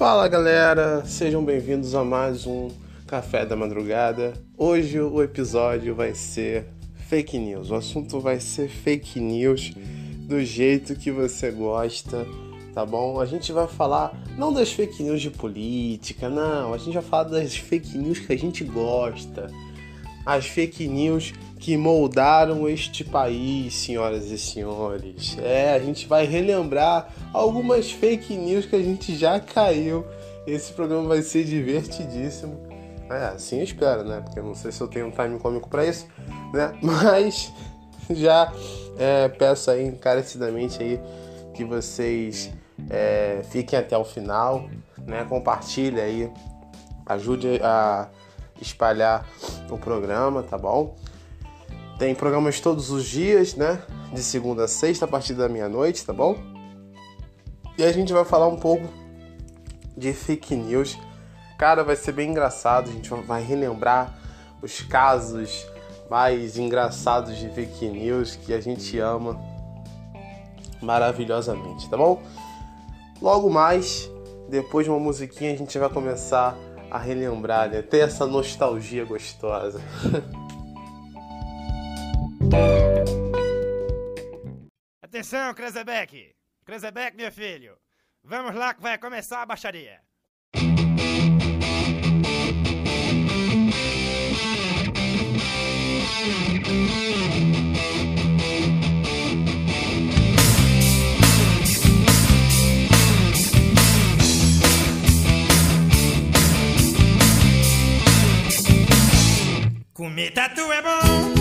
Fala galera, sejam bem-vindos a mais um Café da Madrugada. Hoje o episódio vai ser fake news. O assunto vai ser fake news do jeito que você gosta, tá bom? A gente vai falar não das fake news de política, não. A gente vai falar das fake news que a gente gosta. As fake news que moldaram este país, senhoras e senhores. É, a gente vai relembrar algumas fake news que a gente já caiu. Esse programa vai ser divertidíssimo. É, assim eu espero, né? Porque eu não sei se eu tenho um time cômico para isso, né? Mas já é, peço aí encarecidamente aí que vocês é, fiquem até o final, né? Compartilhe aí, ajude a espalhar o programa, tá bom? Tem programas todos os dias, né? De segunda a sexta, a partir da meia-noite, tá bom? E a gente vai falar um pouco de fake news. Cara, vai ser bem engraçado. A gente vai relembrar os casos mais engraçados de fake news que a gente ama maravilhosamente, tá bom? Logo mais, depois de uma musiquinha, a gente vai começar a relembrar, né? Ter essa nostalgia gostosa. Atenção, Krezebeck! Krezebeck, meu filho! Vamos lá que vai começar a baixaria! Comer tatu é bom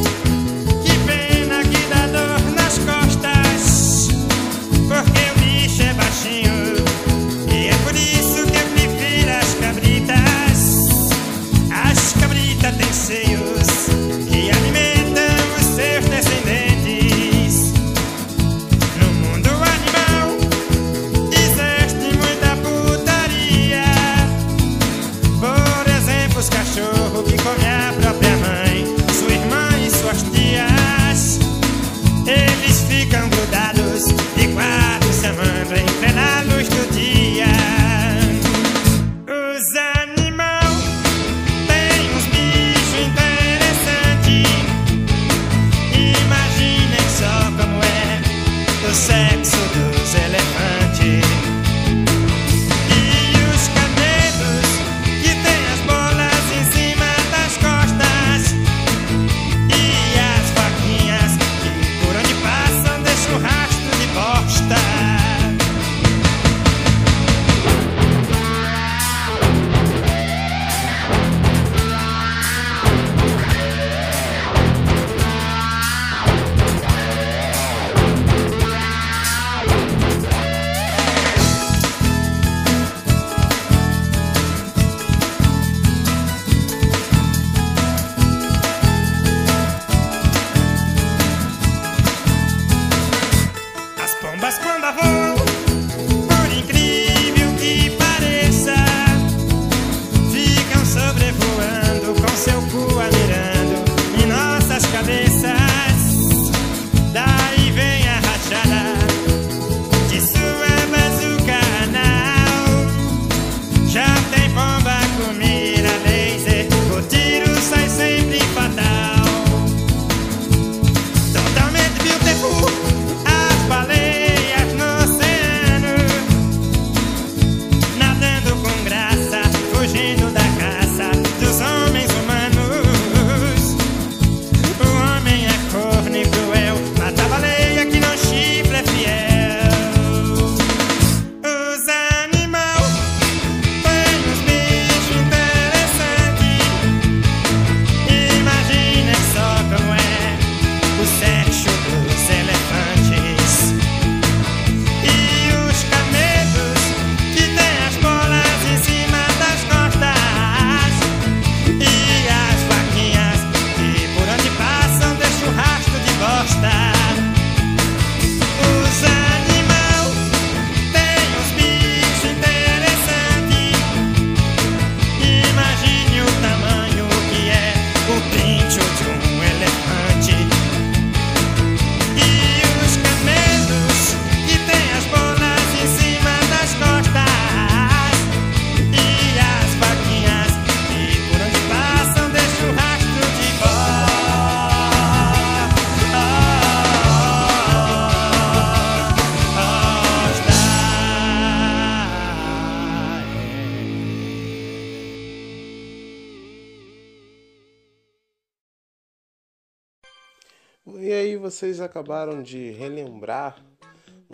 vocês acabaram de relembrar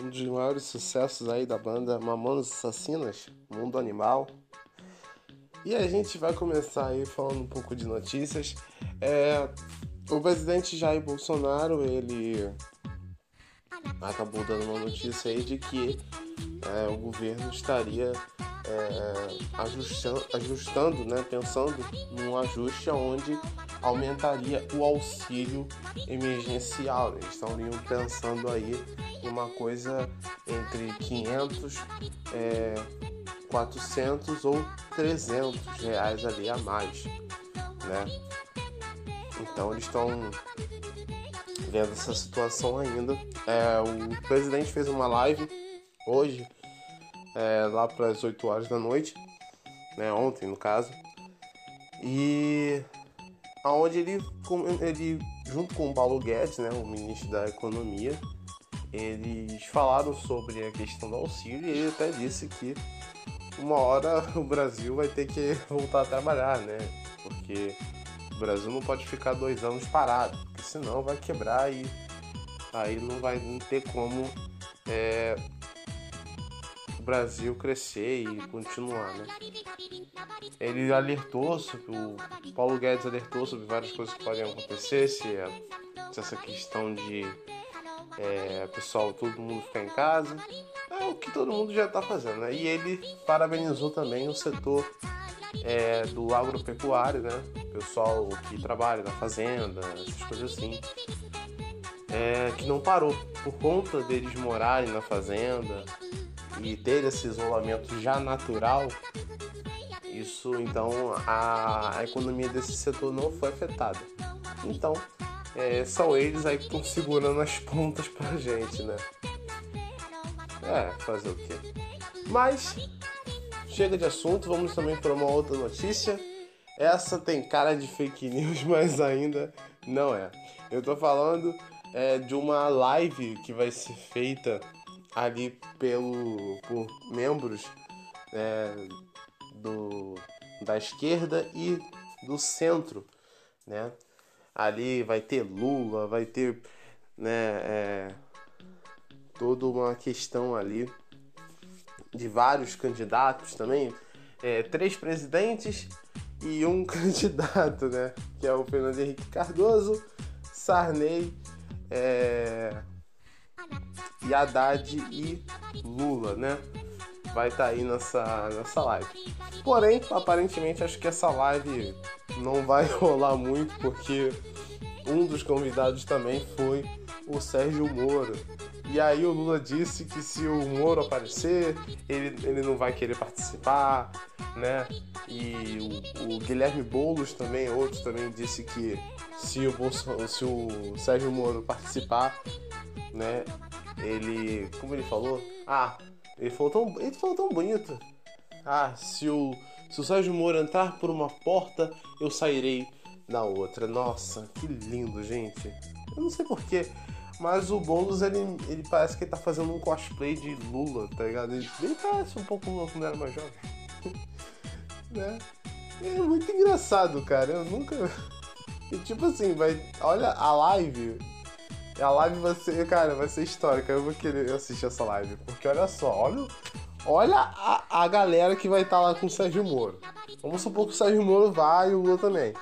um dos maiores sucessos aí da banda Mamonas Assassinas, Mundo Animal. E a gente vai começar aí falando um pouco de notícias. É, o presidente Jair Bolsonaro, ele acabou dando uma notícia aí de que é, o governo estaria é, ajustando, ajustando, né, pensando num ajuste onde aumentaria o auxílio emergencial. Eles estariam pensando aí em uma coisa entre 500, é, 400 ou 300 reais ali a mais, né? Então eles estão vendo essa situação ainda. É, o presidente fez uma live hoje, é, lá para as 8 horas da noite, né, ontem no caso, e aonde ele, ele junto com o Paulo Guedes, né, o ministro da Economia, eles falaram sobre a questão do auxílio e ele até disse que uma hora o Brasil vai ter que voltar a trabalhar, né? Porque o Brasil não pode ficar dois anos parado, senão vai quebrar e aí não vai ter como é, o Brasil crescer e continuar, né? Ele alertou sobre o Paulo Guedes alertou sobre várias coisas que podem acontecer se, é, se essa questão de é, pessoal todo mundo ficar em casa é o que todo mundo já está fazendo, né? E ele parabenizou também o setor é, do agropecuário, né? Pessoal que trabalha na fazenda, essas coisas assim. É, que não parou por conta deles morarem na fazenda e ter esse isolamento já natural. Isso então a, a economia desse setor não foi afetada. Então é, são eles aí que estão segurando as pontas pra gente, né? É, fazer o quê? Mas chega de assunto, vamos também para uma outra notícia. Essa tem cara de fake news, mas ainda não é. Eu tô falando é, de uma live que vai ser feita ali pelo, por membros é, do, da esquerda e do centro, né? Ali vai ter Lula, vai ter né, é, toda uma questão ali de vários candidatos também, é, três presidentes e um candidato, né? Que é o Fernando Henrique Cardoso, Sarney, é, e Haddad e Lula, né? Vai estar tá aí nessa, nessa live. Porém, aparentemente, acho que essa live não vai rolar muito, porque um dos convidados também foi o Sérgio Moro. E aí o Lula disse que se o Moro aparecer, ele, ele não vai querer participar, né? E o, o Guilherme Boulos também, outro também disse que se o, se o Sérgio Moro participar, né? Ele. Como ele falou? Ah, ele falou tão, ele falou tão bonito. Ah, se o, se o Sérgio Moro entrar por uma porta, eu sairei na outra. Nossa, que lindo, gente. Eu não sei porquê. Mas o Boulos, ele, ele parece que ele tá fazendo um cosplay de Lula, tá ligado? Ele, ele parece um pouco Lula quando era mais jovem. né? É muito engraçado, cara. Eu nunca. E tipo assim, vai. Olha a live. A live vai ser, cara, vai ser histórica. Eu vou querer assistir essa live. Porque olha só, olha, olha a, a galera que vai estar tá lá com o Sérgio Moro. Vamos supor que o Sérgio Moro vai e o Lula também.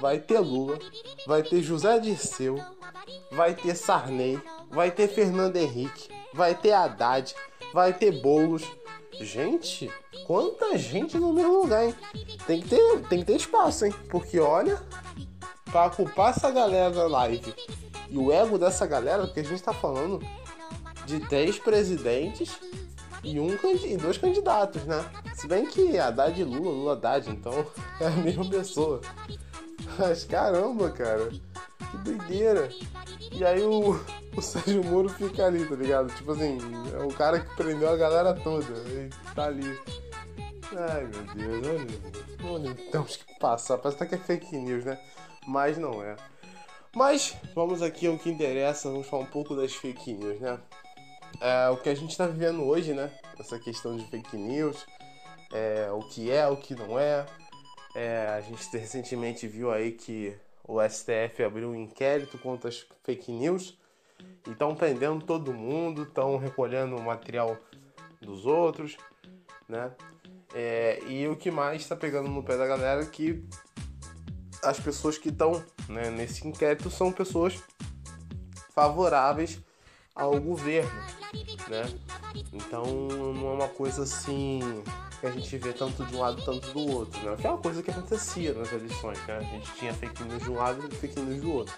Vai ter Lula, vai ter José Dirceu, vai ter Sarney, vai ter Fernando Henrique, vai ter Haddad, vai ter Boulos. Gente, quanta gente no mesmo lugar, hein? Tem que ter, tem que ter espaço, hein? Porque olha, para ocupar essa galera da live e o ego dessa galera, porque a gente tá falando de três presidentes e, um, e dois candidatos, né? Se bem que Haddad e Lula, Lula Haddad, então é a mesma pessoa. Mas caramba, cara, que doideira. E aí o, o Sérgio Moro fica ali, tá ligado? Tipo assim, é o cara que prendeu a galera toda. Ele tá ali. Ai meu Deus, olha, olha, temos que passar. Parece até que é fake news, né? Mas não é. Mas vamos aqui ao que interessa, vamos falar um pouco das fake news, né? É, o que a gente tá vivendo hoje, né? Essa questão de fake news, é, o que é, o que não é. É. A gente recentemente viu aí que o STF abriu um inquérito contra as fake news e estão prendendo todo mundo, estão recolhendo o material dos outros, né? É, e o que mais está pegando no pé da galera é que as pessoas que estão né, nesse inquérito são pessoas favoráveis ao governo, né? Então não é uma coisa assim que a gente vê tanto de um lado tanto do outro, né? Que é uma coisa que acontecia nas eleições, né? A gente tinha fake news de um lado e fake news do outro.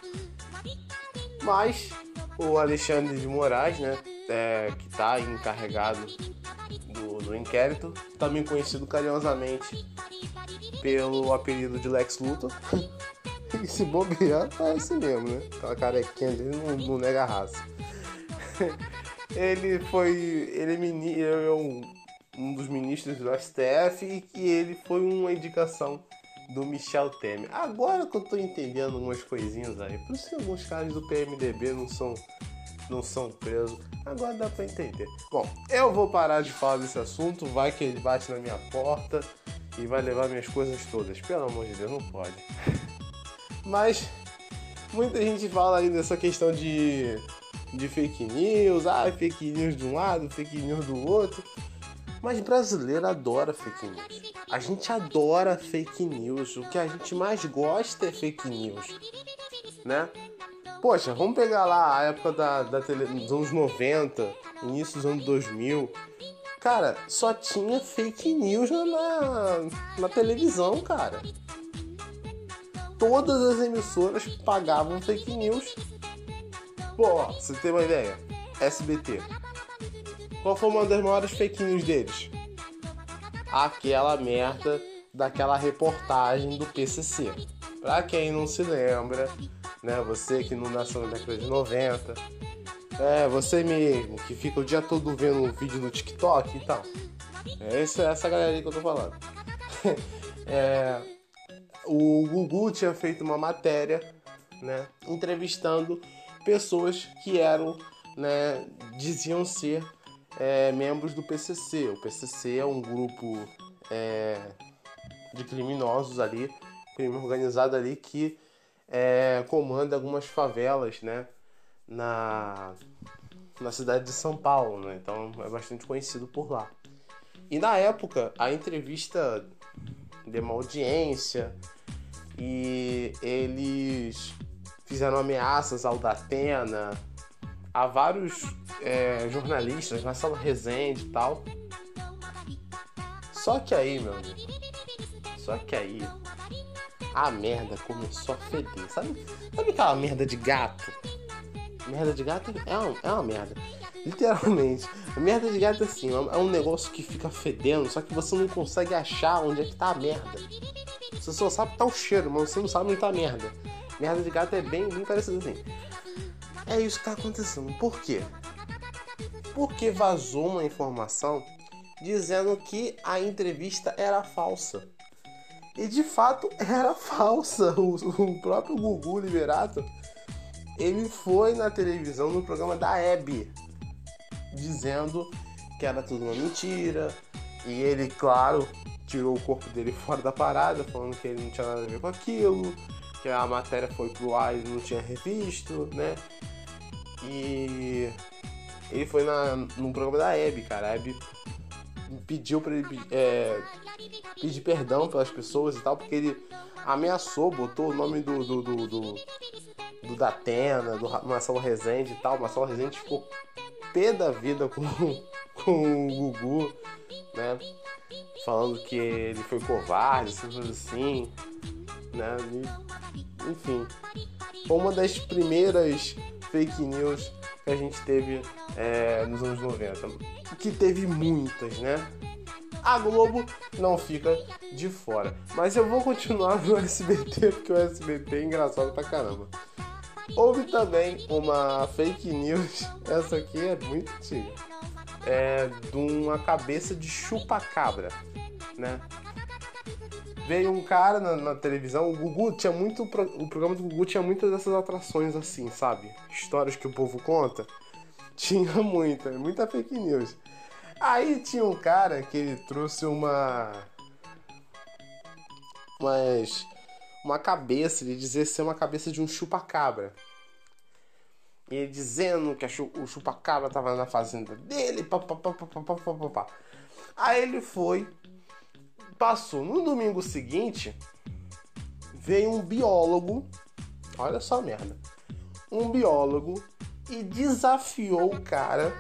Mas o Alexandre de Moraes, né? É, que está encarregado do, do inquérito, também conhecido carinhosamente pelo apelido de Lex Luthor. e se bobear, parece mesmo, né? Aquela carequinha dele não, não nega raça. ele foi. Ele é um, um dos ministros do STF e que ele foi uma indicação do Michel Temer. Agora que eu tô entendendo algumas coisinhas aí, por isso que alguns caras do PMDB não são não são presos. Agora dá pra entender. Bom, eu vou parar de falar desse assunto, vai que ele bate na minha porta e vai levar minhas coisas todas. Pelo amor de Deus, não pode. Mas muita gente fala aí dessa questão de, de fake news, ah, fake news de um lado, fake news do outro. Mas brasileiro adora fake news. A gente adora fake news. O que a gente mais gosta é fake news. Né? Poxa, vamos pegar lá a época da, da tele, dos anos 90, início dos anos 2000. Cara, só tinha fake news na, na televisão, cara. Todas as emissoras pagavam fake news. Pô, você tem uma ideia? SBT. Qual foi uma das maiores fake news deles? Aquela merda daquela reportagem do PCC. Pra quem não se lembra, né? Você que não nasceu na década de 90, é, você mesmo, que fica o dia todo vendo um vídeo no TikTok e tal. É essa, essa galera aí que eu tô falando. é, o Gugu tinha feito uma matéria, né, entrevistando pessoas que eram, né, diziam ser é, membros do PCC. O PCC é um grupo é, de criminosos ali, crime organizado ali que é, comanda algumas favelas, né, na, na cidade de São Paulo, né? Então é bastante conhecido por lá. E na época, a entrevista deu uma audiência e eles fizeram ameaças ao Datena, a vários é, jornalistas, Marcelo Rezende e tal. Só que aí, meu amigo, só que aí a merda começou a feder. Sabe, sabe aquela merda de gato? Merda de gato é uma, é uma merda. Literalmente. A merda de gato é assim, é um negócio que fica fedendo, só que você não consegue achar onde é que tá a merda. Você só sabe que tá o cheiro, mas você não sabe onde tá a merda. Merda de gato é bem, bem parecido assim. É isso que tá acontecendo. Por quê? Porque vazou uma informação dizendo que a entrevista era falsa. E de fato era falsa. O, o próprio Gugu Liberato ele foi na televisão no programa da Hebe dizendo que era tudo uma mentira. E ele, claro, tirou o corpo dele fora da parada, falando que ele não tinha nada a ver com aquilo, que a matéria foi pro ar e não tinha revisto, né? E ele foi na, num programa da Hebe, cara. A Hebe pediu para ele é, pedir perdão pelas pessoas e tal, porque ele ameaçou, botou o nome do, do, do, do, do Datena, do Marcelo Rezende e tal. Marcelo Rezende ficou pé da vida com, com o Gugu, né? Falando que ele foi covarde, coisas assim, né? E, enfim, foi uma das primeiras fake news que a gente teve é, nos anos 90. Que teve muitas, né? A Globo não fica de fora. Mas eu vou continuar no SBT, porque o SBT é engraçado pra caramba. Houve também uma fake news, essa aqui é muito antiga, é, de uma cabeça de chupa-cabra, né? Veio um cara na, na, televisão, o Gugu tinha muito. O programa do Gugu tinha muitas dessas atrações assim, sabe? Histórias que o povo conta. Tinha muita, muita fake news. Aí tinha um cara que ele trouxe uma. Umas. uma cabeça, ele dizia ser uma cabeça de um chupa-cabra. E ele dizendo que chu o chupa-cabra tava na fazenda dele, papapá. Aí ele foi, passou. No domingo seguinte, veio um biólogo, olha só a merda, um biólogo e desafiou o cara,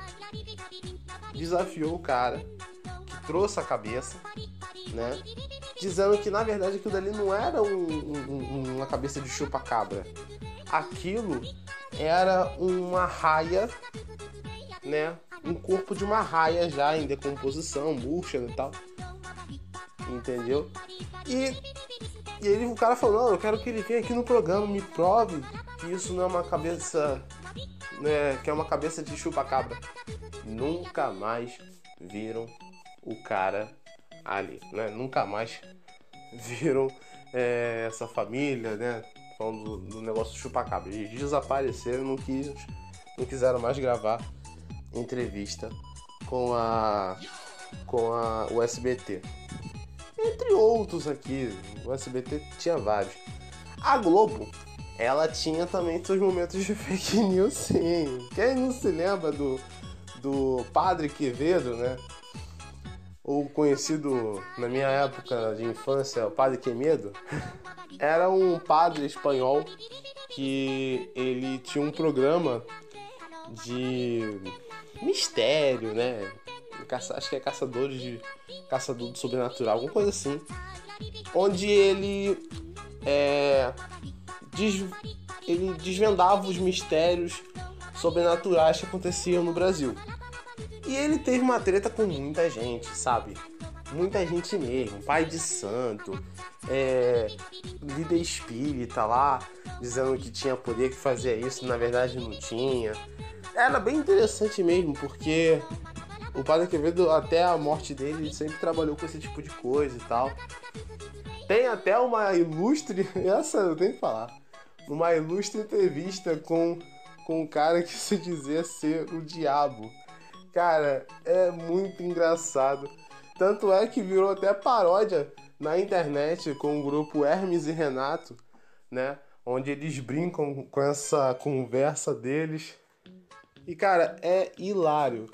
desafiou o cara que trouxe a cabeça, né? Dizendo que na verdade aquilo dali não era um, um, uma cabeça de chupa-cabra. Aquilo era uma raia, né? Um corpo de uma raia já em decomposição, murcha e tal. Entendeu? E, e ele, o cara falou, não, eu quero que ele venha aqui no programa, me prove que isso não é uma cabeça. Né, que é uma cabeça de chupa-cabra. Nunca mais viram o cara ali, né? Nunca mais viram é, essa família, né? Falando do, do negócio chupacabra. Eles desapareceram, não, quis, não quiseram mais gravar entrevista com a com a, o SBT. Entre outros aqui, o SBT tinha vários. A Globo, ela tinha também seus momentos de fake news, sim. Quem não se lembra do, do Padre Quevedo, né? ou conhecido na minha época de infância, o Padre Quemedo, era um padre espanhol que ele tinha um programa de mistério, né? Acho que é caçadores de caçador do sobrenatural, alguma coisa assim, onde ele é, des, ele desvendava os mistérios sobrenaturais que aconteciam no Brasil. E ele teve uma treta com muita gente, sabe? Muita gente mesmo, pai de santo, é, líder espírita lá, dizendo que tinha poder que fazia isso, na verdade não tinha. Era bem interessante mesmo, porque o Padre Quevedo, até a morte dele, sempre trabalhou com esse tipo de coisa e tal. Tem até uma ilustre, essa eu tenho que falar, uma ilustre entrevista com, com um cara que se dizia ser o diabo. Cara, é muito engraçado. Tanto é que virou até paródia na internet com o grupo Hermes e Renato, né? Onde eles brincam com essa conversa deles. E cara, é hilário.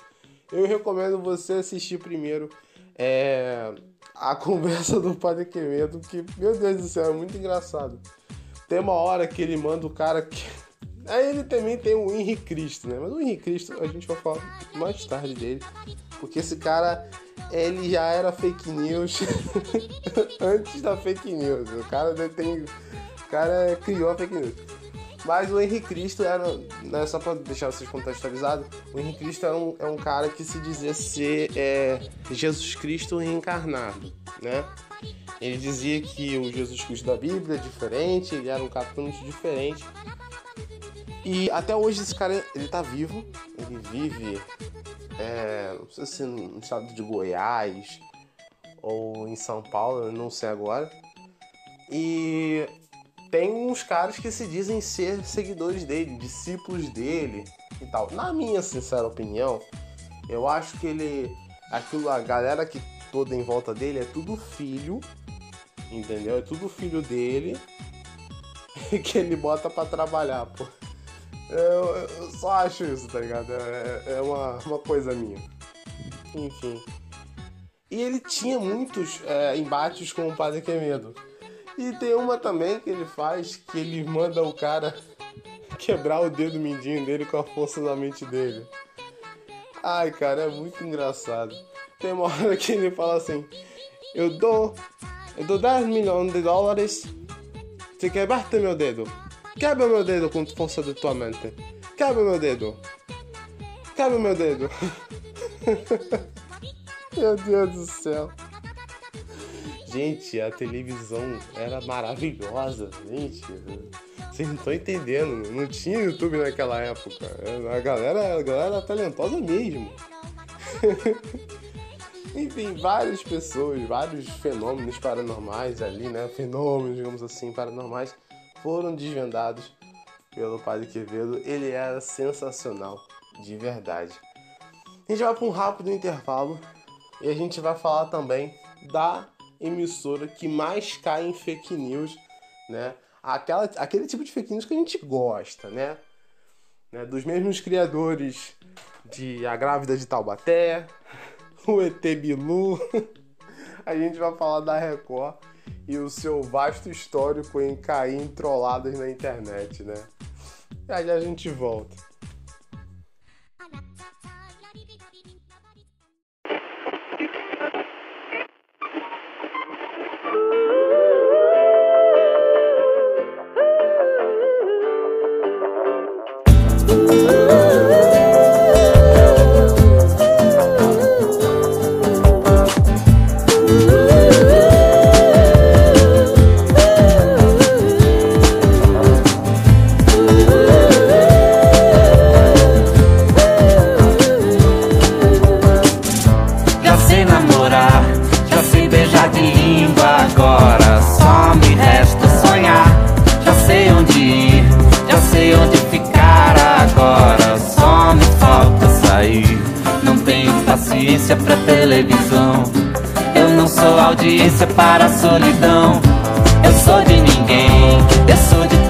Eu recomendo você assistir primeiro é, a conversa do Padre Quemedo, que, meu Deus do céu, é muito engraçado. Tem uma hora que ele manda o cara que Aí ele também tem o Henrique Cristo, né? Mas o Henrique Cristo a gente vai falar mais tarde dele. Porque esse cara, ele já era fake news antes da fake news. O cara tem. Cara criou a fake news. Mas o Henrique Cristo era. Né, só pra deixar vocês contextualizados, o Henrique Cristo é um, é um cara que se dizia ser é, Jesus Cristo reencarnado, né? Ele dizia que o Jesus Cristo da Bíblia é diferente, ele era um cara diferente. E até hoje esse cara, ele tá vivo, ele vive, é, não sei se no estado de Goiás ou em São Paulo, não sei agora. E tem uns caras que se dizem ser seguidores dele, discípulos dele e tal. Na minha sincera opinião, eu acho que ele, aquilo, a galera que toda em volta dele é tudo filho, entendeu? É tudo filho dele que ele bota para trabalhar, pô. Eu, eu, só acho isso, tá ligado? É, é uma, uma coisa minha. Enfim. E ele tinha muitos é, embates com o Padre Quemedo. E tem uma também que ele faz que ele manda o cara quebrar o dedo mindinho dele com a força da mente dele. Ai, cara, é muito engraçado. Tem uma hora que ele fala assim: Eu dou, eu dou 10 milhões de dólares se quebrar meu dedo. Quebra meu dedo com força de tua mente. Quebra meu dedo. Quebra meu dedo. meu Deus do céu. Gente, a televisão era maravilhosa, gente. Vocês não estão entendendo. Não tinha YouTube naquela época. A galera, a galera era talentosa mesmo. Enfim, várias pessoas, vários fenômenos paranormais ali, né? Fenômenos, digamos assim, paranormais foram desvendados pelo Padre Quevedo. Ele era sensacional, de verdade. A gente vai para um rápido intervalo e a gente vai falar também da emissora que mais cai em fake news né? Aquela, aquele tipo de fake news que a gente gosta, né? né? Dos mesmos criadores de A Grávida de Taubaté, o ET Bilu. a gente vai falar da Record e o seu vasto histórico em cair em trolladas na internet, né? E aí a gente volta. Audiência para a solidão. Eu sou de ninguém, eu sou de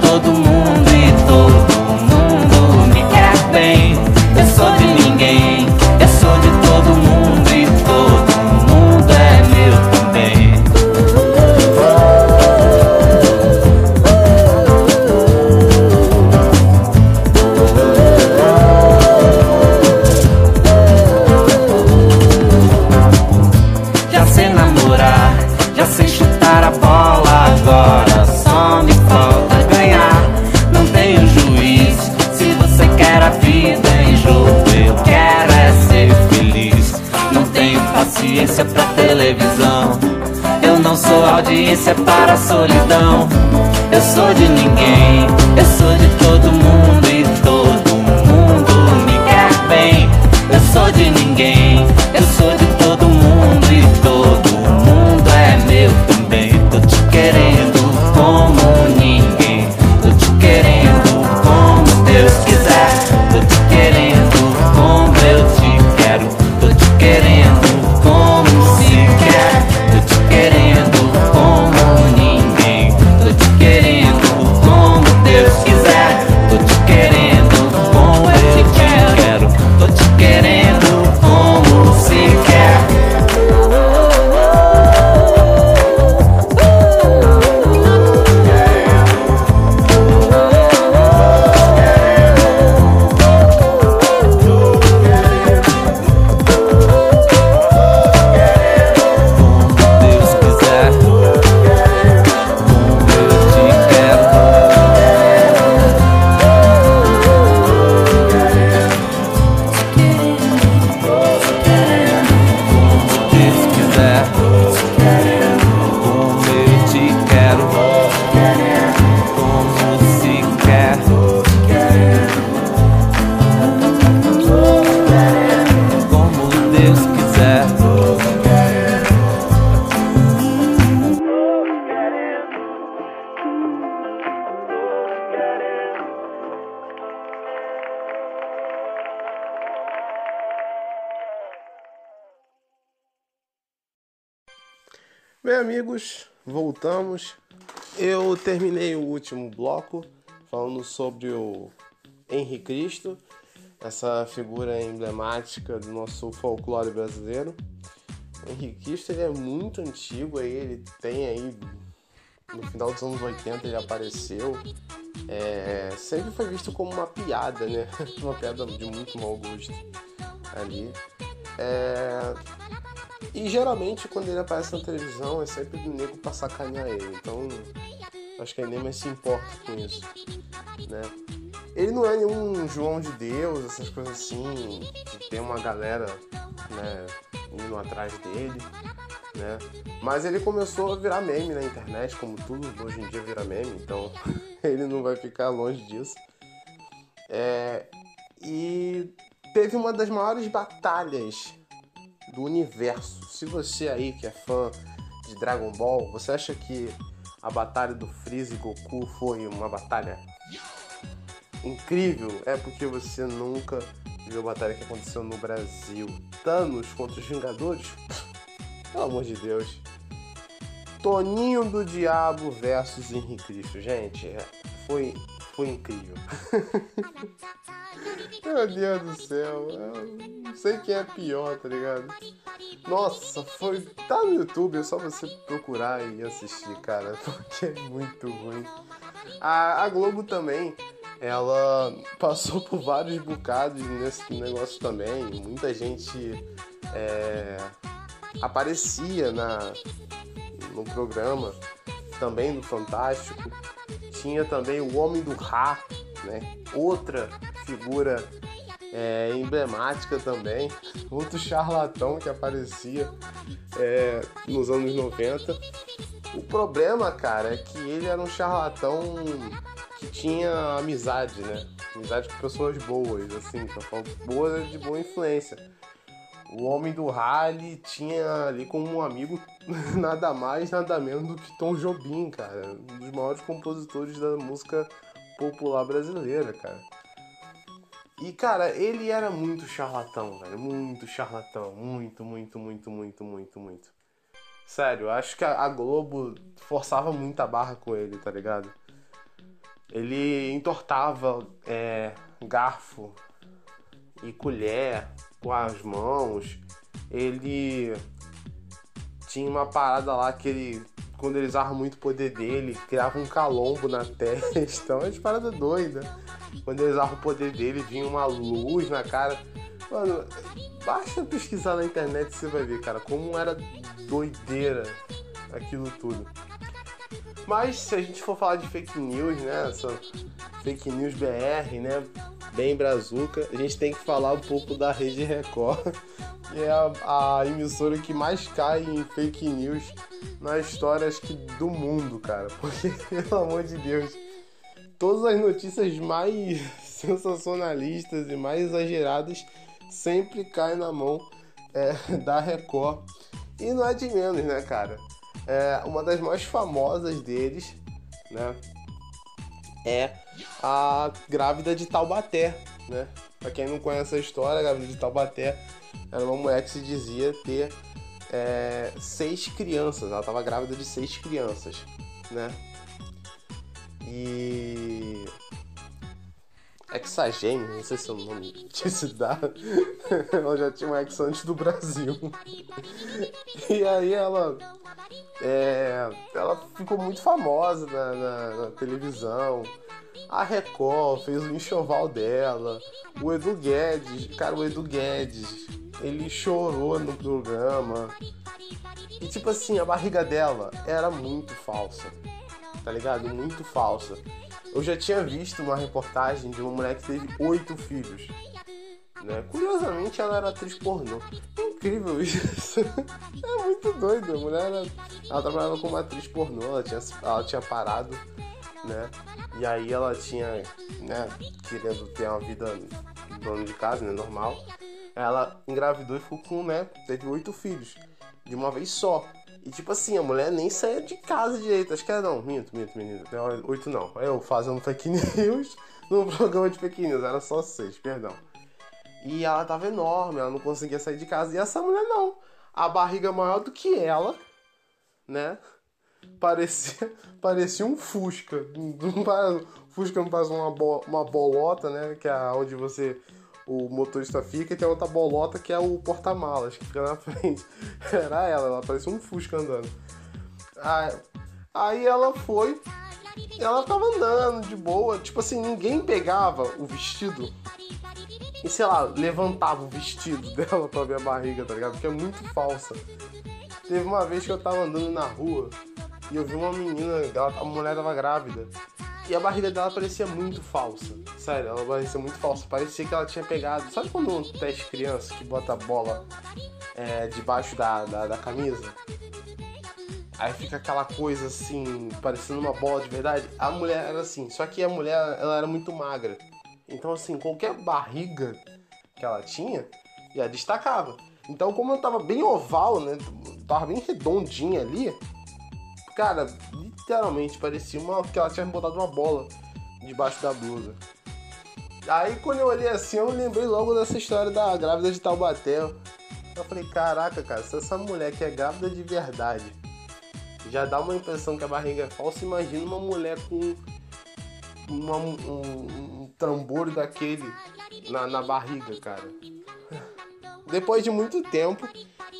para a solidão. Eu sou de ninguém, falando sobre o Henri Cristo, essa figura emblemática do nosso folclore brasileiro. O Henri Cristo ele é muito antigo, aí ele tem aí no final dos anos 80 ele apareceu. É, sempre foi visto como uma piada, né? uma piada de muito mau gosto ali. É, e geralmente quando ele aparece na televisão é sempre do nego pra sacanear ele. Então acho que nem mais se importa com isso. Né? Ele não é nenhum João de Deus, essas coisas assim, tem uma galera né, indo atrás dele. Né? Mas ele começou a virar meme na internet, como tudo hoje em dia vira meme, então ele não vai ficar longe disso. É, e teve uma das maiores batalhas do universo. Se você aí que é fã de Dragon Ball, você acha que a batalha do Freeza e Goku foi uma batalha incrível? É porque você nunca viu a batalha que aconteceu no Brasil. Thanos contra os Vingadores? Pelo amor de Deus. Toninho do Diabo versus Henrique Cristo. Gente, é, foi, foi incrível. Meu Deus do céu. Eu não sei quem é pior, tá ligado? Nossa, foi. Tá no YouTube, é só você procurar e assistir, cara. Porque é muito ruim. A, a Globo também, ela passou por vários bocados nesse negócio também. Muita gente é, aparecia na, no programa, também no Fantástico. Tinha também o Homem do Rá, né? Outra figura é, emblemática também, outro charlatão que aparecia é, nos anos 90. O problema, cara, é que ele era um charlatão que tinha amizade, né? Amizade com pessoas boas, assim, boas de boa influência. O homem do rally tinha ali como um amigo nada mais, nada menos do que Tom Jobim, cara. Um dos maiores compositores da música popular brasileira, cara. E, cara, ele era muito charlatão, velho. Muito charlatão. Muito, muito, muito, muito, muito, muito. Sério, acho que a Globo forçava muito a barra com ele, tá ligado? Ele entortava é, garfo e colher com as mãos. Ele tinha uma parada lá que ele, quando ele usava muito o poder dele, criava um calombo na testa. Uma parada doida. Quando ele usava o poder dele, vinha uma luz na cara. Mano, basta pesquisar na internet e você vai ver, cara, como era doideira aquilo tudo. Mas se a gente for falar de fake news, né? Essa fake news BR, né? Bem brazuca, a gente tem que falar um pouco da Rede Record, que é a, a emissora que mais cai em fake news na história acho que do mundo, cara. Porque, pelo amor de Deus, todas as notícias mais sensacionalistas e mais exageradas sempre caem na mão é, da Record. E não é de menos, né, cara? É, uma das mais famosas deles, né? É a grávida de Taubaté, né? Pra quem não conhece a história, a grávida de Taubaté era uma mulher que se dizia ter é, seis crianças. Ela estava grávida de seis crianças, né? E. Exagênio, não sei se é o nome se dá. ela já tinha um ex antes do Brasil. e aí ela. É, ela ficou muito famosa na, na, na televisão. A Record fez o enxoval dela. O Edu Guedes, cara, o Edu Guedes, ele chorou no programa. E tipo assim, a barriga dela era muito falsa tá ligado? Muito falsa. Eu já tinha visto uma reportagem de uma mulher que teve oito filhos. Né? Curiosamente, ela era atriz pornô. Incrível isso. é muito doido. A mulher era, ela trabalhava como atriz pornô, ela tinha, ela tinha parado, né? E aí ela tinha, né, querendo ter uma vida dono de casa, né, normal. Ela engravidou e ficou com, né, teve oito filhos de uma vez só. E tipo assim, a mulher nem saía de casa direito. Acho que era não, minto, minto, menino. Oito não. Eu fazendo fake news no programa de fake news, era só seis, perdão. E ela tava enorme, ela não conseguia sair de casa. E essa mulher não. A barriga maior do que ela, né? Parecia, parecia um Fusca. Fusca não faz uma, bo, uma bolota, né? Que é onde você o motorista fica e tem outra bolota que é o porta-malas que fica na frente. Era ela, ela parecia um Fusca andando. Aí, aí ela foi, ela tava andando de boa, tipo assim, ninguém pegava o vestido e sei lá, levantava o vestido dela pra ver a barriga, tá ligado? Porque é muito falsa. Teve uma vez que eu tava andando na rua e eu vi uma menina, ela, a mulher tava grávida. E a barriga dela parecia muito falsa. Sério, ela parecia muito falsa. Parecia que ela tinha pegado. Sabe quando um teste criança que bota a bola é, debaixo da, da, da camisa? Aí fica aquela coisa assim, parecendo uma bola de verdade. A mulher era assim, só que a mulher ela era muito magra. Então, assim, qualquer barriga que ela tinha, já destacava. Então, como eu tava bem oval, né? Tava bem redondinha ali, cara, literalmente parecia uma, que ela tinha botado uma bola debaixo da blusa. Aí quando eu olhei assim, eu lembrei logo dessa história da grávida de Taubaté. Eu falei, caraca, cara, se essa mulher que é grávida de verdade já dá uma impressão que a barriga é falsa. Imagina uma mulher com uma, um, um, tambor daquele na, na barriga, cara. Depois de muito tempo,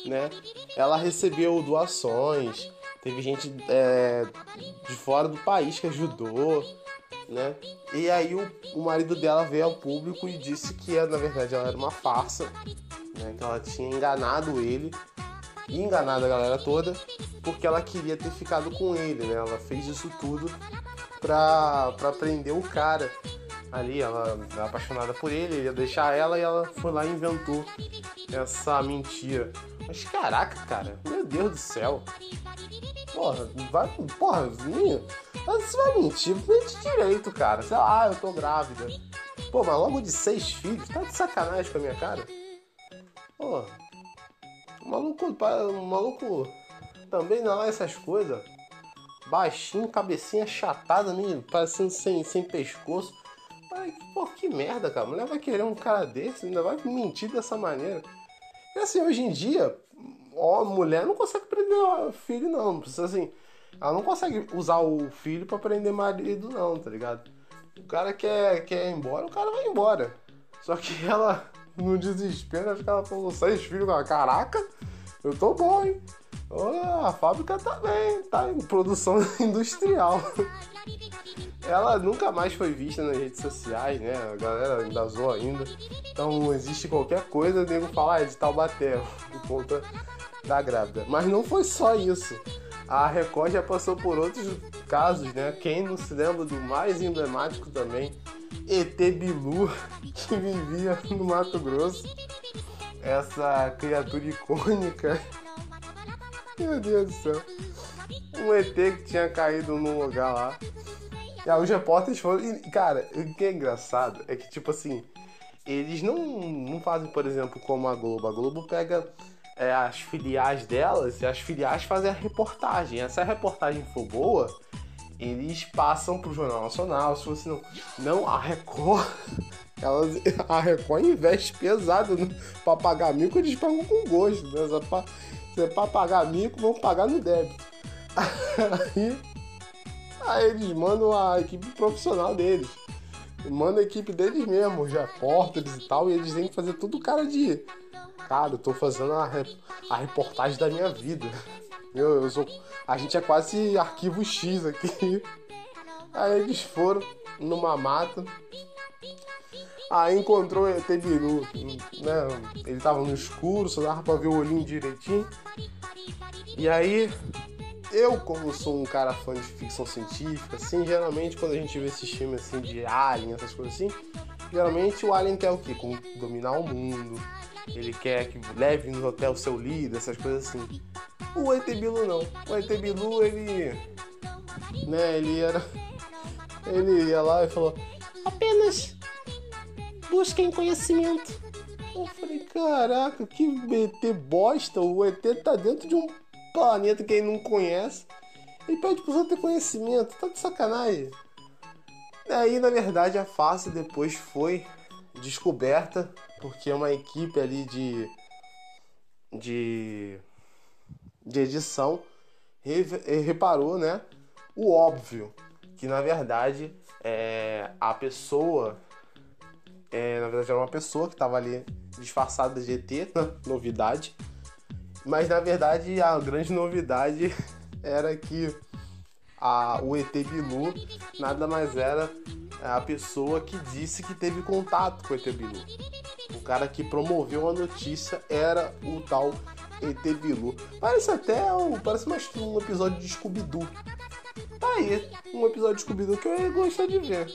né? Ela recebeu doações, teve gente é, de fora do país que ajudou, né? E aí o, o marido dela veio ao público e disse que na verdade ela era uma farsa, né? Que ela tinha enganado ele e enganado a galera toda porque ela queria ter ficado com ele, né? Ela fez isso tudo pra, pra prender o cara ali, ela era apaixonada por ele, ele ia deixar ela e ela foi lá e inventou essa mentira. Mas caraca, cara, meu Deus do céu. Porra, vai. Porra, minha. Você vai mentir, mente direito, cara. Sei lá, eu tô grávida. Pô, mas logo de seis filhos, tá de sacanagem com a minha cara? Pô, o maluco, o maluco também não é essas coisas. Baixinho, cabecinha chatada, meio parecendo sem, sem pescoço. Ai, pô, que merda, cara. A mulher vai querer um cara desse, ainda vai mentir dessa maneira. E assim, hoje em dia, ó, mulher não consegue prender filho, não. Precisa assim. Ela não consegue usar o filho para prender marido, não, tá ligado? O cara quer, quer ir embora, o cara vai embora. Só que ela, no desespero, acho que ela falou seis filhos. Caraca, eu tô bom, hein? A fábrica tá bem, tá em produção industrial. Ela nunca mais foi vista nas redes sociais, né? A galera ainda zoa ainda. Então existe qualquer coisa, o nego fala, ah, é de Taubaté, por conta da grávida. Mas não foi só isso. A Record já passou por outros casos, né? Quem não se lembra do mais emblemático também, ET Bilu, que vivia no Mato Grosso. Essa criatura icônica. Meu Deus do céu. Um ET que tinha caído num lugar lá. E aí os repórteres foram. E, cara, o que é engraçado é que, tipo assim, eles não, não fazem, por exemplo, como a Globo. A Globo pega é, as filiais delas e as filiais fazem a reportagem. Se a reportagem for boa, eles passam pro Jornal Nacional. Se fosse não, não a Record. Elas, a Record investe pesado no, pra pagar mico, eles pagam com gosto. Né? Pra, se é pra pagar mico, vão pagar no débito. Aí, aí eles mandam a equipe profissional deles. Manda a equipe deles mesmo, os repórteres e tal, e eles têm que fazer tudo cara de Cara, eu tô fazendo a, a reportagem da minha vida. Eu, eu sou, a gente é quase arquivo X aqui. Aí eles foram numa mata. Aí encontrou o ET né? Ele tava no escuro, só dava pra ver o olhinho direitinho. E aí, eu como sou um cara fã de ficção científica, assim, geralmente quando a gente vê esses filmes assim de Alien, essas coisas assim, geralmente o Alien quer o quê? Dominar o mundo, ele quer que leve no hotel seu líder, essas coisas assim. O ET Bilu não. O ET Bilu, ele. Né, ele era. Ele ia lá e falou: apenas busquem conhecimento. Eu falei: caraca, que ET bosta. O ET tá dentro de um planeta que ele não conhece. Ele pede outros ter conhecimento. Tá de sacanagem. Aí, na verdade, a face depois foi descoberta porque uma equipe ali de, de, de edição reparou né, o óbvio, que na verdade é, a pessoa, é, na verdade era uma pessoa que estava ali disfarçada de ET, novidade, mas na verdade a grande novidade era que a, o ET Bilu nada mais era a pessoa que disse que teve contato com o ET Bilu. O cara que promoveu a notícia era o tal ET Bilu. Parece até um, parece mais um episódio de Scooby-Doo. Tá aí, um episódio de Scooby-Doo que eu ia gostar de ver.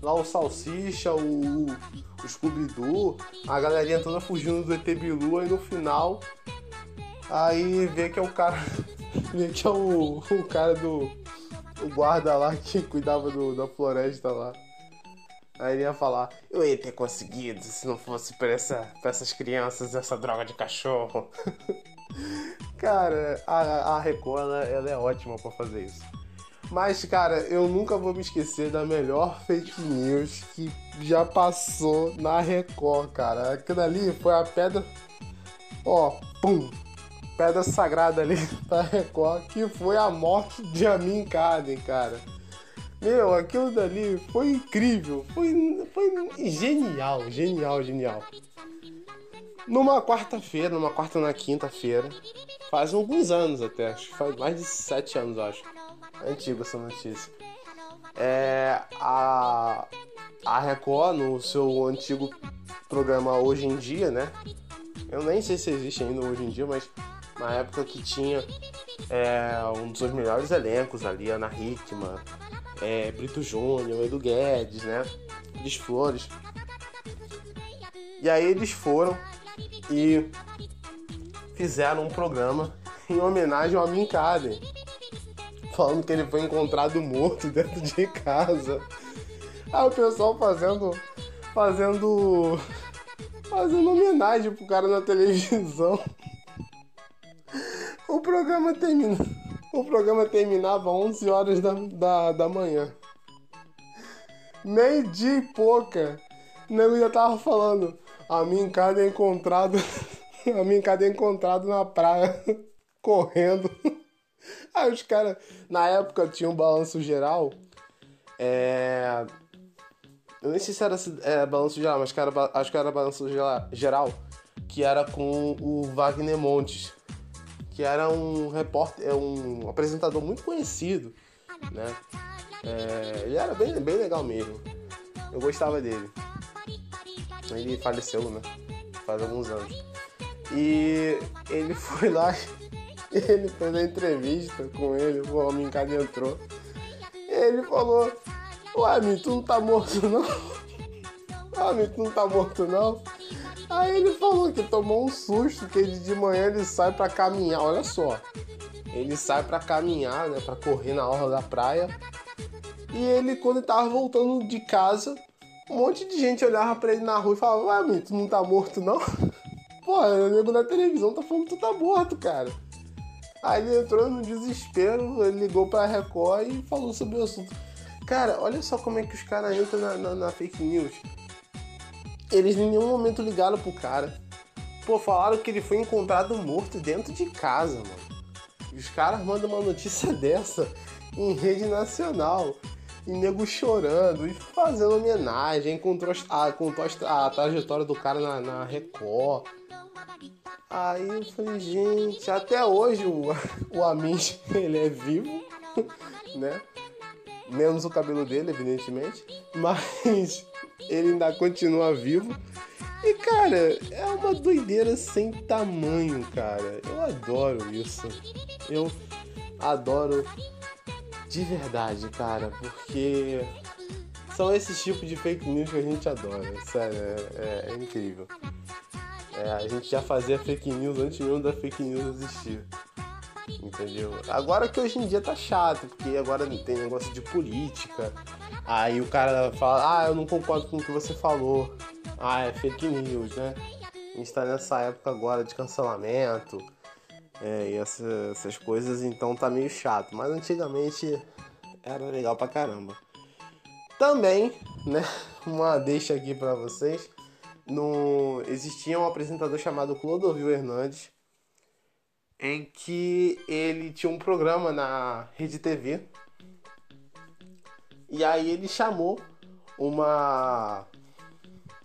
Lá o Salsicha, o, o Scooby-Doo, a galerinha toda fugindo do ET Bilu, aí no final, aí vê que é o cara, vê que é o, o cara do, o guarda lá que cuidava do, da floresta lá. Aí ele ia falar, eu ia ter conseguido se não fosse por, essa, por essas crianças, essa droga de cachorro. cara, a, a Record ela, ela é ótima para fazer isso. Mas, cara, eu nunca vou me esquecer da melhor fake news que já passou na Record, cara. Aquilo ali foi a pedra. Ó, pum! pedra sagrada ali pra Record, que foi a morte de Amin Kaden, cara. Meu, aquilo dali foi incrível, foi, foi genial, genial, genial. Numa quarta-feira, numa quarta na quinta-feira, faz alguns anos até, acho que faz mais de sete anos, acho. Antiga essa notícia. É, a, a Record, no seu antigo programa Hoje em Dia, né? Eu nem sei se existe ainda hoje em dia, mas na época que tinha é, um dos seus melhores elencos ali, Ana Hickman, é, Brito Júnior, Edu Guedes, né? Cris Flores. E aí eles foram e fizeram um programa em homenagem ao Amin Kaden, falando que ele foi encontrado morto dentro de casa. Aí o pessoal fazendo fazendo fazendo homenagem pro cara na televisão. O programa termina. O programa terminava 11 horas da, da, da manhã. Meio dia e pouca. O nego já tava falando. A minha casa é encontrado. A minha casa é encontrado na praia. Correndo. Aí os caras. Na época tinha um balanço geral. É. Eu nem sei se era é, balanço geral, mas era, acho que era balanço geral. Que era com o Wagner Montes que era um repórter, é um apresentador muito conhecido, né? É, ele era bem, bem legal mesmo. Eu gostava dele. Ele faleceu, né? Faz alguns anos. E ele foi lá, ele fez a entrevista com ele, o homem em entrou. Ele falou, ué, tu não tá morto não? Ué, tu não tá morto não? Aí ele falou que tomou um susto, que ele de manhã ele sai para caminhar, olha só. Ele sai para caminhar, né, para correr na orla da praia. E ele quando ele tava voltando de casa, um monte de gente olhava para ele na rua e falava: "Ué, amigo, tu não tá morto não?" Pô, o nego na televisão tá falando que tu tá morto, cara. Aí ele entrou no desespero, ele ligou pra Record e falou sobre o assunto. Cara, olha só como é que os caras entram na, na, na fake news. Eles em nenhum momento ligaram pro cara. Pô, falaram que ele foi encontrado morto dentro de casa, mano. Os caras mandam uma notícia dessa em rede nacional. E nego chorando e fazendo homenagem. Contou a, contou a, a trajetória do cara na, na Record. Aí eu falei, gente, até hoje o, o Amish, ele é vivo, né? Menos o cabelo dele, evidentemente. Mas ele ainda continua vivo. E cara, é uma doideira sem tamanho, cara. Eu adoro isso. Eu adoro de verdade, cara, porque são esses tipos de fake news que a gente adora. Sério, é, é, é incrível. É, a gente já fazia fake news antes mesmo da fake news existir. Entendeu? Agora que hoje em dia tá chato, porque agora tem negócio de política. Aí o cara fala, ah, eu não concordo com o que você falou. Ah, é fake news, né? A gente tá nessa época agora de cancelamento é, e essa, essas coisas, então tá meio chato. Mas antigamente era legal pra caramba. Também, né? Uma deixa aqui pra vocês. No... Existia um apresentador chamado Clodovil Hernandes em que ele tinha um programa na Rede TV. E aí ele chamou uma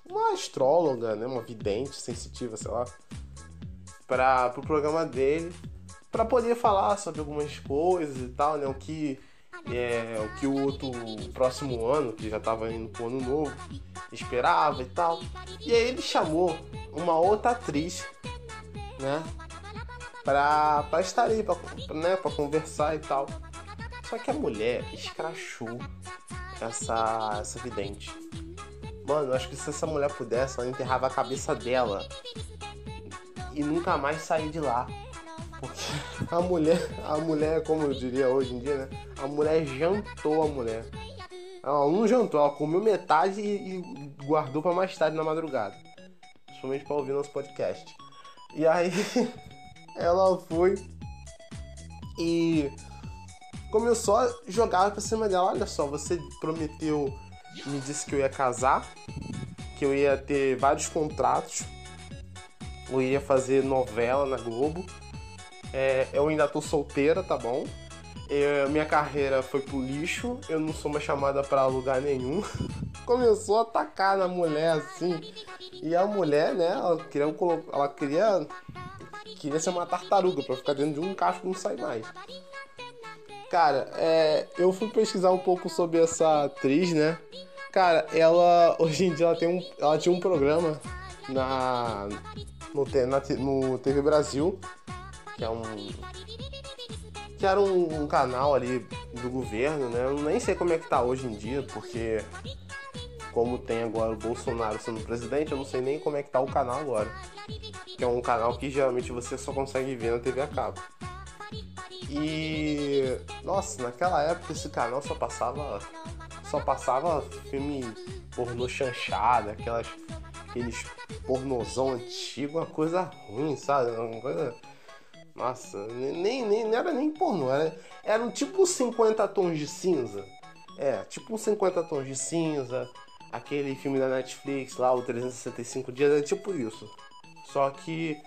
uma astróloga, né, uma vidente sensitiva, sei lá, para o pro programa dele, para poder falar sobre algumas coisas e tal, né, o que é, o que o outro próximo ano, que já estava indo pro ano novo, esperava e tal. E aí ele chamou uma outra atriz, né, pra, pra estar ali, pra, né, pra conversar e tal. Só que a mulher escrachou essa, essa vidente. Mano, acho que se essa mulher pudesse, ela enterrava a cabeça dela e nunca mais sair de lá. Porque a mulher, a mulher, como eu diria hoje em dia, né? A mulher jantou a mulher. Ela não jantou, ela comeu metade e, e guardou para mais tarde na madrugada. Principalmente para ouvir nosso podcast. E aí ela foi e começou a jogar pra cima dela. Olha só, você prometeu, me disse que eu ia casar, que eu ia ter vários contratos, eu ia fazer novela na Globo, É, eu ainda tô solteira, tá bom? Eu, minha carreira foi pro lixo, eu não sou mais chamada para lugar nenhum. Começou a atacar na mulher assim. E a mulher, né, ela queria, ela queria, queria ser uma tartaruga para ficar dentro de um casco e não sair mais. Cara, é, eu fui pesquisar um pouco sobre essa atriz, né? Cara, ela hoje em dia ela tem um, ela tinha um programa na no, na, no TV Brasil, que é um que era um, um, canal ali do governo, né? Eu nem sei como é que tá hoje em dia, porque como tem agora o Bolsonaro sendo presidente, eu não sei nem como é que tá o canal agora. Que é um canal que geralmente você só consegue ver na TV a cabo. E nossa, naquela época esse canal só passava só passava filme pornô chanchada, aquelas aqueles pornozão antigo, uma coisa ruim, sabe? Uma coisa nossa, nem, nem, não era nem pornô, era, era um tipo 50 tons de cinza. É, tipo uns 50 tons de cinza, aquele filme da Netflix lá, o 365 dias, é tipo isso. Só que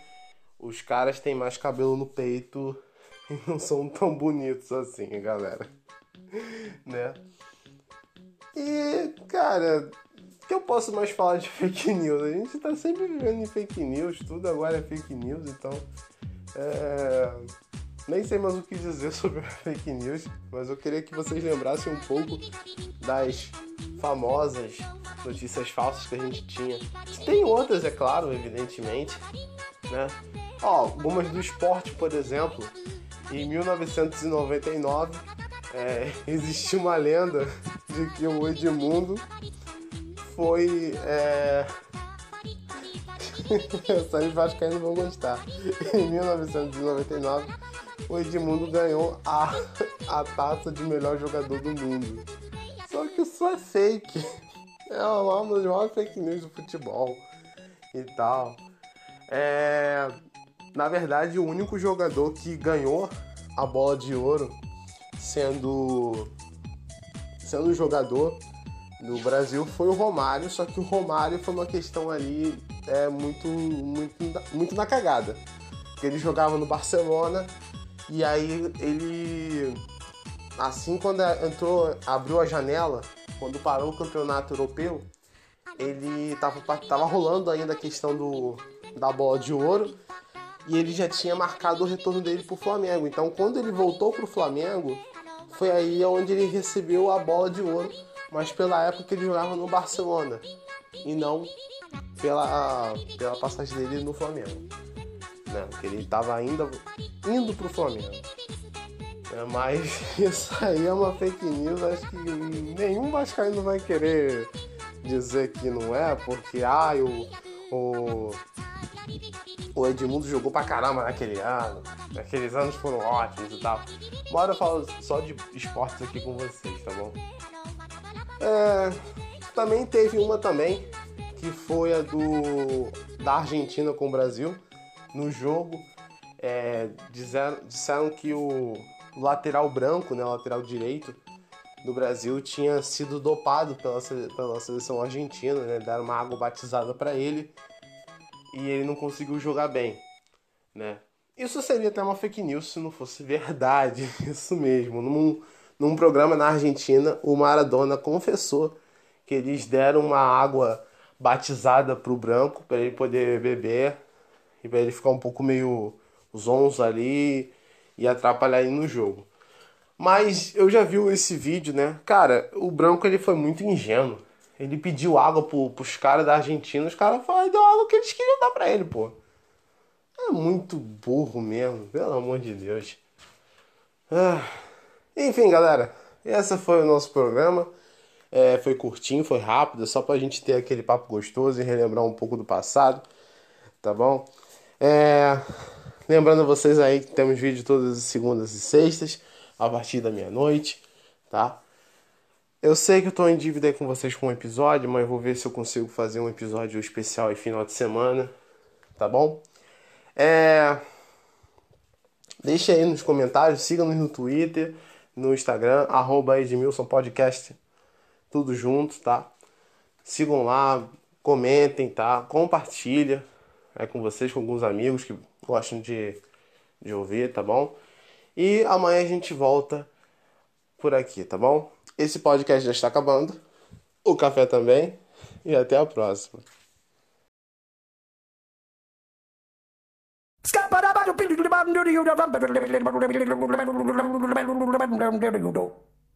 os caras têm mais cabelo no peito e não são tão bonitos assim, galera. né? E, cara, o que eu posso mais falar de fake news? A gente tá sempre vivendo em fake news, tudo agora é fake news, então é... Nem sei mais o que dizer sobre fake news, mas eu queria que vocês lembrassem um pouco das famosas notícias falsas que a gente tinha. Tem outras, é claro, evidentemente, né? Ó, algumas do esporte, por exemplo. Em 1999, é, existiu uma lenda de que o Edmundo foi é, Só os vascaínos vão gostar. Em 1999, o Edmundo ganhou a, a taça de melhor jogador do mundo. Só que isso é fake. É uma das maiores fake news do futebol e tal. É, na verdade, o único jogador que ganhou a bola de ouro sendo sendo jogador do Brasil foi o Romário, só que o Romário foi uma questão ali é muito, muito, muito na cagada. Porque ele jogava no Barcelona e aí ele. Assim quando entrou, abriu a janela, quando parou o campeonato europeu, ele tava, tava rolando ainda a questão do, da bola de ouro e ele já tinha marcado o retorno dele pro Flamengo. Então quando ele voltou pro Flamengo, foi aí onde ele recebeu a bola de ouro, mas pela época ele jogava no Barcelona e não pela, pela passagem dele no Flamengo. Né? Porque ele estava ainda indo pro Flamengo. É, mas isso aí é uma fake news, acho que nenhum Vascaíno vai querer dizer que não é, porque ah, o, o, o Edmundo jogou pra caramba naquele ano, aqueles anos foram ótimos e tal. Uma hora eu falo só de esportes aqui com vocês, tá bom? É, também teve uma também que foi a do da Argentina com o Brasil. No jogo, é, disseram, disseram que o lateral branco, né, o lateral direito do Brasil, tinha sido dopado pela, pela seleção argentina, né, deram uma água batizada para ele e ele não conseguiu jogar bem, né. Isso seria até uma fake news se não fosse verdade, isso mesmo. Num, num programa na Argentina, o Maradona confessou que eles deram uma água batizada para o branco, para ele poder beber e para ele ficar um pouco meio zonzo ali e atrapalhar ele no jogo. Mas eu já vi esse vídeo, né? Cara, o branco ele foi muito ingênuo. Ele pediu água pro, pros caras da Argentina, os caras falaram, deu água que eles queriam dar pra ele, pô. É muito burro mesmo, pelo amor de Deus. Ah. Enfim, galera, esse foi o nosso programa. É, foi curtinho, foi rápido, só pra gente ter aquele papo gostoso e relembrar um pouco do passado, tá bom? É, lembrando vocês aí que temos vídeo todas as segundas e sextas, a partir da meia-noite, tá? Eu sei que eu tô em dívida com vocês com um episódio, mas vou ver se eu consigo fazer um episódio especial em final de semana, tá bom? É... Deixa aí nos comentários, siga-nos no Twitter, no Instagram, arroba Edmilson Podcast tudo junto, tá? Sigam lá, comentem, tá? Compartilha é com vocês, com alguns amigos que gostam de de ouvir, tá bom? E amanhã a gente volta por aqui, tá bom? Esse podcast já está acabando. O café também. E até a próxima.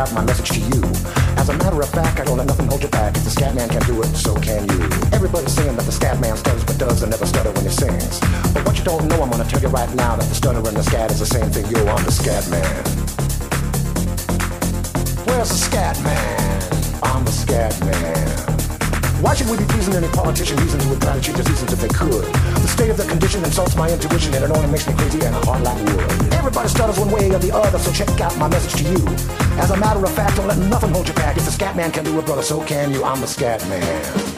out my message to you. As a matter of fact, I don't let nothing hold you back. If the scat man can do it, so can you. Everybody's saying that the scat man stutters but does and never stutter when he sings. But what you don't know, I'm gonna tell you right now that the stutter and the scat is the same thing. Yo, I'm the scat man. Where's the scat man? I'm the scat man. Why should we be pleasing any politician? Reasons would try to change the seasons if they could. The state of the condition insults my intuition and it only makes me crazy and a heart like wood. Everybody stutters one way or the other, so check out my message to you. As a matter of fact, don't let nothing hold you back. If the scat man can do it, brother, so can you. I'm the scat man.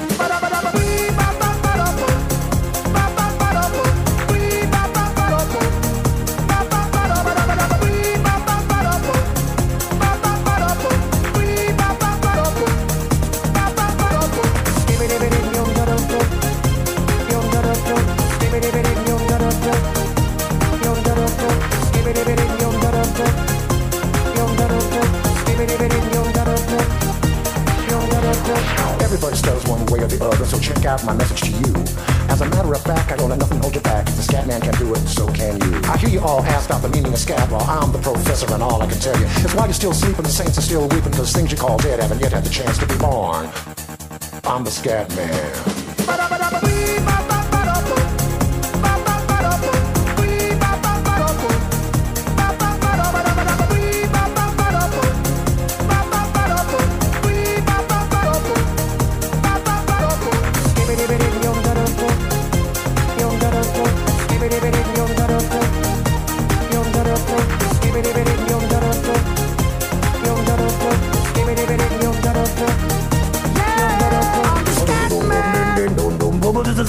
Tell you is why you're still sleeping, the saints are still weeping, because things you call dead haven't yet had the chance to be born. I'm the scat man.